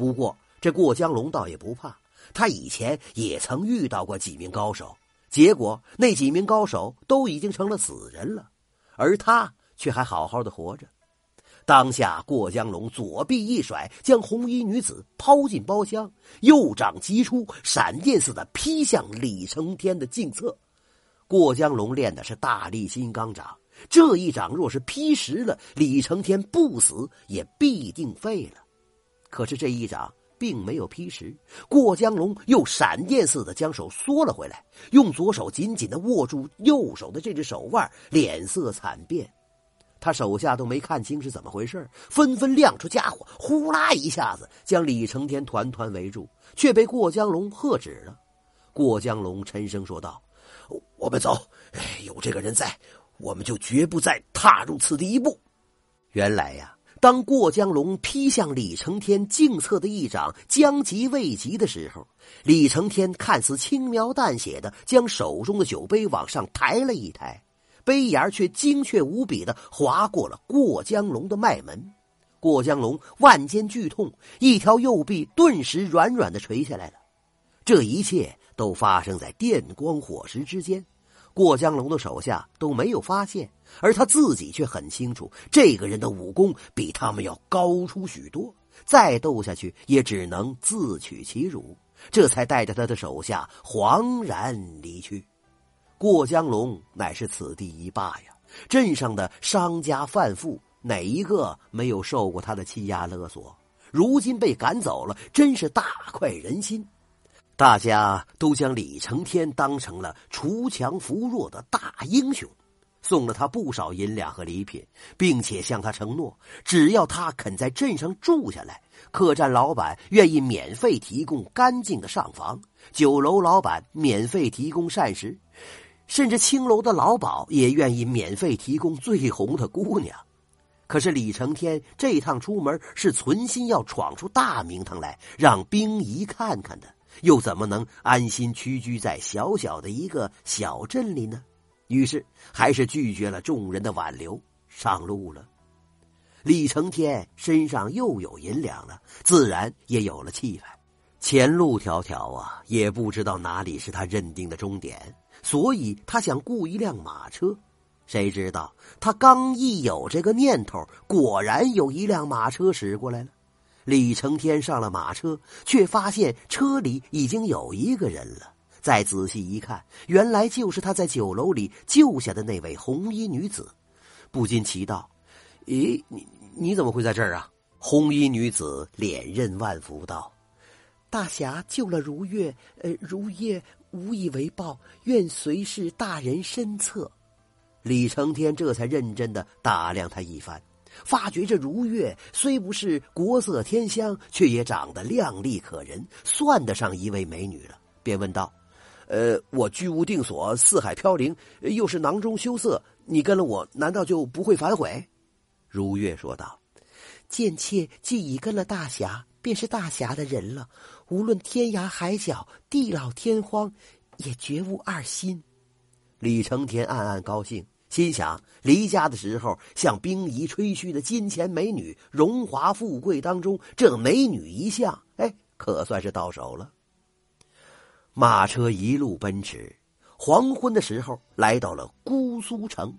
不过这过江龙倒也不怕，他以前也曾遇到过几名高手，结果那几名高手都已经成了死人了，而他却还好好的活着。当下，过江龙左臂一甩，将红衣女子抛进包厢，右掌击出，闪电似的劈向李承天的颈侧。过江龙练的是大力金刚掌，这一掌若是劈实了，李承天不死也必定废了。可是这一掌并没有劈实，过江龙又闪电似的将手缩了回来，用左手紧紧的握住右手的这只手腕，脸色惨变。他手下都没看清是怎么回事纷纷亮出家伙，呼啦一下子将李承天团团围住，却被过江龙喝止了。过江龙沉声说道：“我们走，有这个人在，我们就绝不再踏入此地一步。”原来呀，当过江龙劈向李承天颈侧的一掌将及未及的时候，李承天看似轻描淡写的将手中的酒杯往上抬了一抬。杯沿却精确无比的划过了过江龙的脉门，过江龙万间剧痛，一条右臂顿时软软的垂下来了。这一切都发生在电光火石之间，过江龙的手下都没有发现，而他自己却很清楚，这个人的武功比他们要高出许多，再斗下去也只能自取其辱，这才带着他的手下惶然离去。过江龙乃是此地一霸呀，镇上的商家贩妇哪一个没有受过他的欺压勒索？如今被赶走了，真是大快人心。大家都将李承天当成了锄强扶弱的大英雄，送了他不少银两和礼品，并且向他承诺，只要他肯在镇上住下来，客栈老板愿意免费提供干净的上房，酒楼老板免费提供膳食。甚至青楼的老鸨也愿意免费提供最红的姑娘，可是李承天这趟出门是存心要闯出大名堂来，让冰姨看看的，又怎么能安心屈居在小小的一个小镇里呢？于是还是拒绝了众人的挽留，上路了。李承天身上又有银两了，自然也有了气派。前路迢迢啊，也不知道哪里是他认定的终点。所以他想雇一辆马车，谁知道他刚一有这个念头，果然有一辆马车驶过来了。李承天上了马车，却发现车里已经有一个人了。再仔细一看，原来就是他在酒楼里救下的那位红衣女子，不禁奇道：“咦，你你怎么会在这儿啊？”红衣女子连任万福道：“大侠救了如月，呃，如月。”无以为报，愿随侍大人身侧。李承天这才认真的打量他一番，发觉这如月虽不是国色天香，却也长得靓丽可人，算得上一位美女了。便问道：“呃，我居无定所，四海飘零，又是囊中羞涩，你跟了我，难道就不会反悔？”如月说道：“贱妾既已跟了大侠。”便是大侠的人了，无论天涯海角、地老天荒，也绝无二心。李承天暗暗高兴，心想：离家的时候向冰姨吹嘘的金钱美女、荣华富贵当中，这美女一项，哎，可算是到手了。马车一路奔驰，黄昏的时候来到了姑苏城。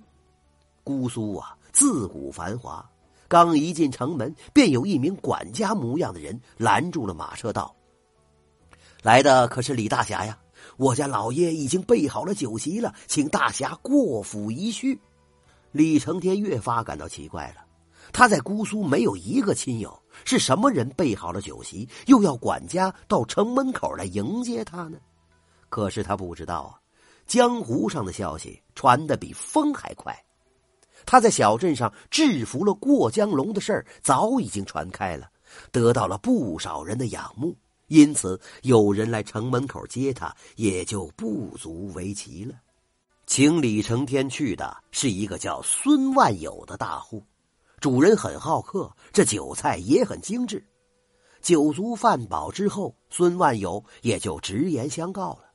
姑苏啊，自古繁华。刚一进城门，便有一名管家模样的人拦住了马车，道：“来的可是李大侠呀！我家老爷已经备好了酒席了，请大侠过府一叙。”李承天越发感到奇怪了，他在姑苏没有一个亲友，是什么人备好了酒席，又要管家到城门口来迎接他呢？可是他不知道啊，江湖上的消息传得比风还快。他在小镇上制服了过江龙的事儿早已经传开了，得到了不少人的仰慕，因此有人来城门口接他也就不足为奇了。请李成天去的是一个叫孙万友的大户，主人很好客，这酒菜也很精致。酒足饭饱之后，孙万友也就直言相告了。